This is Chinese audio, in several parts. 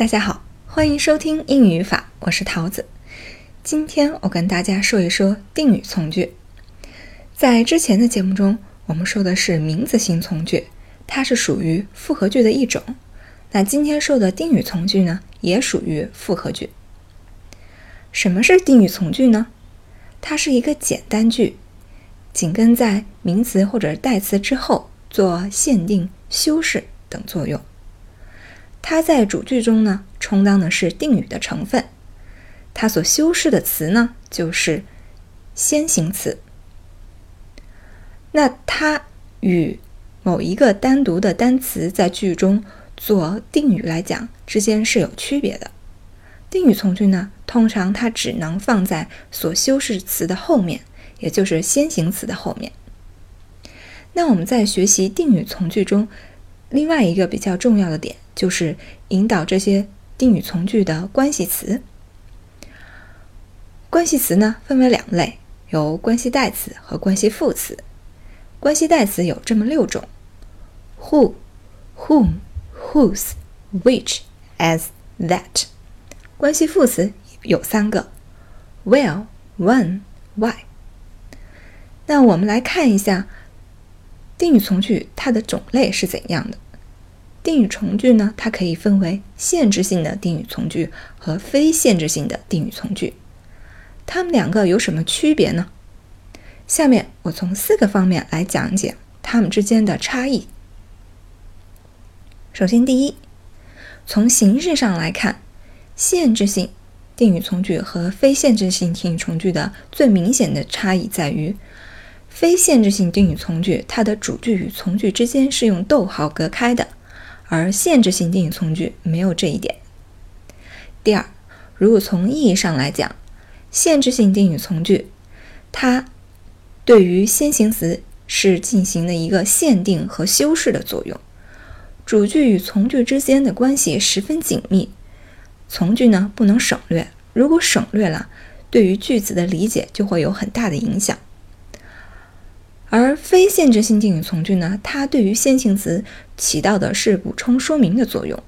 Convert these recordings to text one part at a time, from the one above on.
大家好，欢迎收听英语语法，我是桃子。今天我跟大家说一说定语从句。在之前的节目中，我们说的是名词性从句，它是属于复合句的一种。那今天说的定语从句呢，也属于复合句。什么是定语从句呢？它是一个简单句，紧跟在名词或者代词之后做限定、修饰等作用。它在主句中呢，充当的是定语的成分。它所修饰的词呢，就是先行词。那它与某一个单独的单词在句中做定语来讲，之间是有区别的。定语从句呢，通常它只能放在所修饰词的后面，也就是先行词的后面。那我们在学习定语从句中，另外一个比较重要的点。就是引导这些定语从句的关系词。关系词呢，分为两类，有关系代词和关系副词。关系代词有这么六种：who、whom、whose、which、as、that。关系副词有三个：where、when、why。那我们来看一下定语从句它的种类是怎样的。定语从句呢，它可以分为限制性的定语从句和非限制性的定语从句。它们两个有什么区别呢？下面我从四个方面来讲解它们之间的差异。首先，第一，从形式上来看，限制性定语从句和非限制性定语从句的最明显的差异在于，非限制性定语从句它的主句与从句之间是用逗号隔开的。而限制性定语从句没有这一点。第二，如果从意义上来讲，限制性定语从句，它对于先行词是进行了一个限定和修饰的作用，主句与从句之间的关系十分紧密，从句呢不能省略，如果省略了，对于句子的理解就会有很大的影响。而非限制性定语从句呢，它对于先行词起到的是补充说明的作用，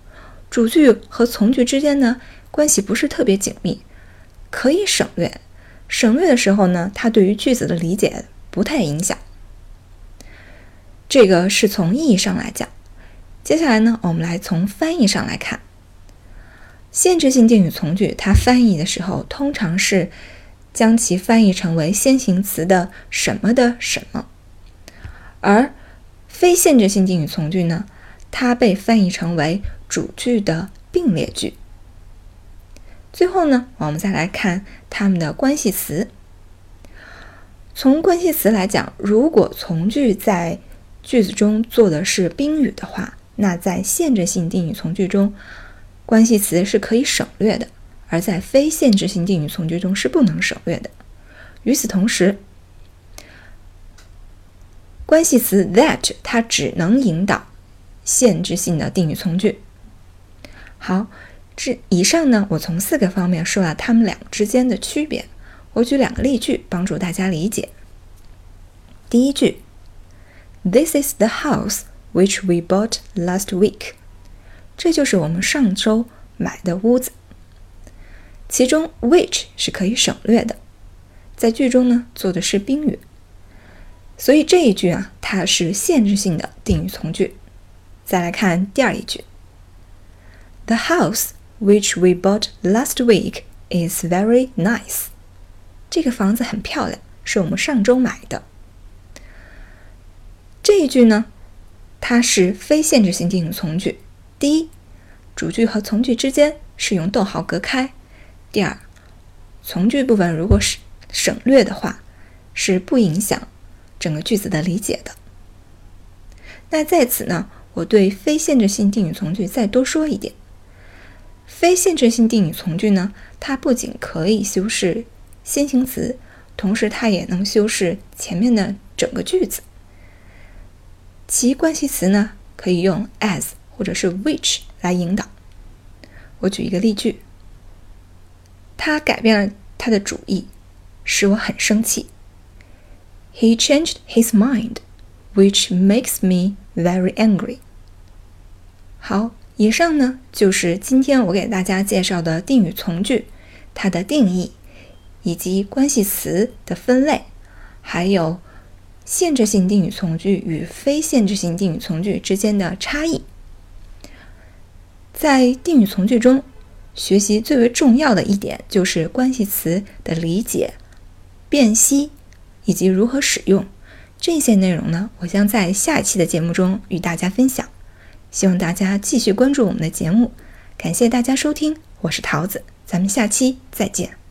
主句和从句之间呢关系不是特别紧密，可以省略。省略的时候呢，它对于句子的理解不太影响。这个是从意义上来讲。接下来呢，我们来从翻译上来看，限制性定语从句，它翻译的时候通常是将其翻译成为先行词的什么的什么。而非限制性定语从句呢，它被翻译成为主句的并列句。最后呢，我们再来看它们的关系词。从关系词来讲，如果从句在句子中做的是宾语的话，那在限制性定语从句中，关系词是可以省略的；而在非限制性定语从句中是不能省略的。与此同时，关系词 that 它只能引导限制性的定语从句。好，这以上呢，我从四个方面说了它们俩之间的区别。我举两个例句帮助大家理解。第一句，This is the house which we bought last week。这就是我们上周买的屋子。其中 which 是可以省略的，在句中呢做的是宾语。所以这一句啊，它是限制性的定语从句。再来看第二一句：The house which we bought last week is very nice。这个房子很漂亮，是我们上周买的。这一句呢，它是非限制性定语从句。第一，主句和从句之间是用逗号隔开；第二，从句部分如果是省略的话，是不影响。整个句子的理解的。那在此呢，我对非限制性定语从句再多说一点。非限制性定语从句呢，它不仅可以修饰先行词，同时它也能修饰前面的整个句子。其关系词呢，可以用 as 或者是 which 来引导。我举一个例句：他改变了他的主意，使我很生气。He changed his mind, which makes me very angry. 好，以上呢就是今天我给大家介绍的定语从句，它的定义，以及关系词的分类，还有限制性定语从句与非限制性定语从句之间的差异。在定语从句中，学习最为重要的一点就是关系词的理解、辨析以及如何使用。这些内容呢，我将在下一期的节目中与大家分享。希望大家继续关注我们的节目，感谢大家收听，我是桃子，咱们下期再见。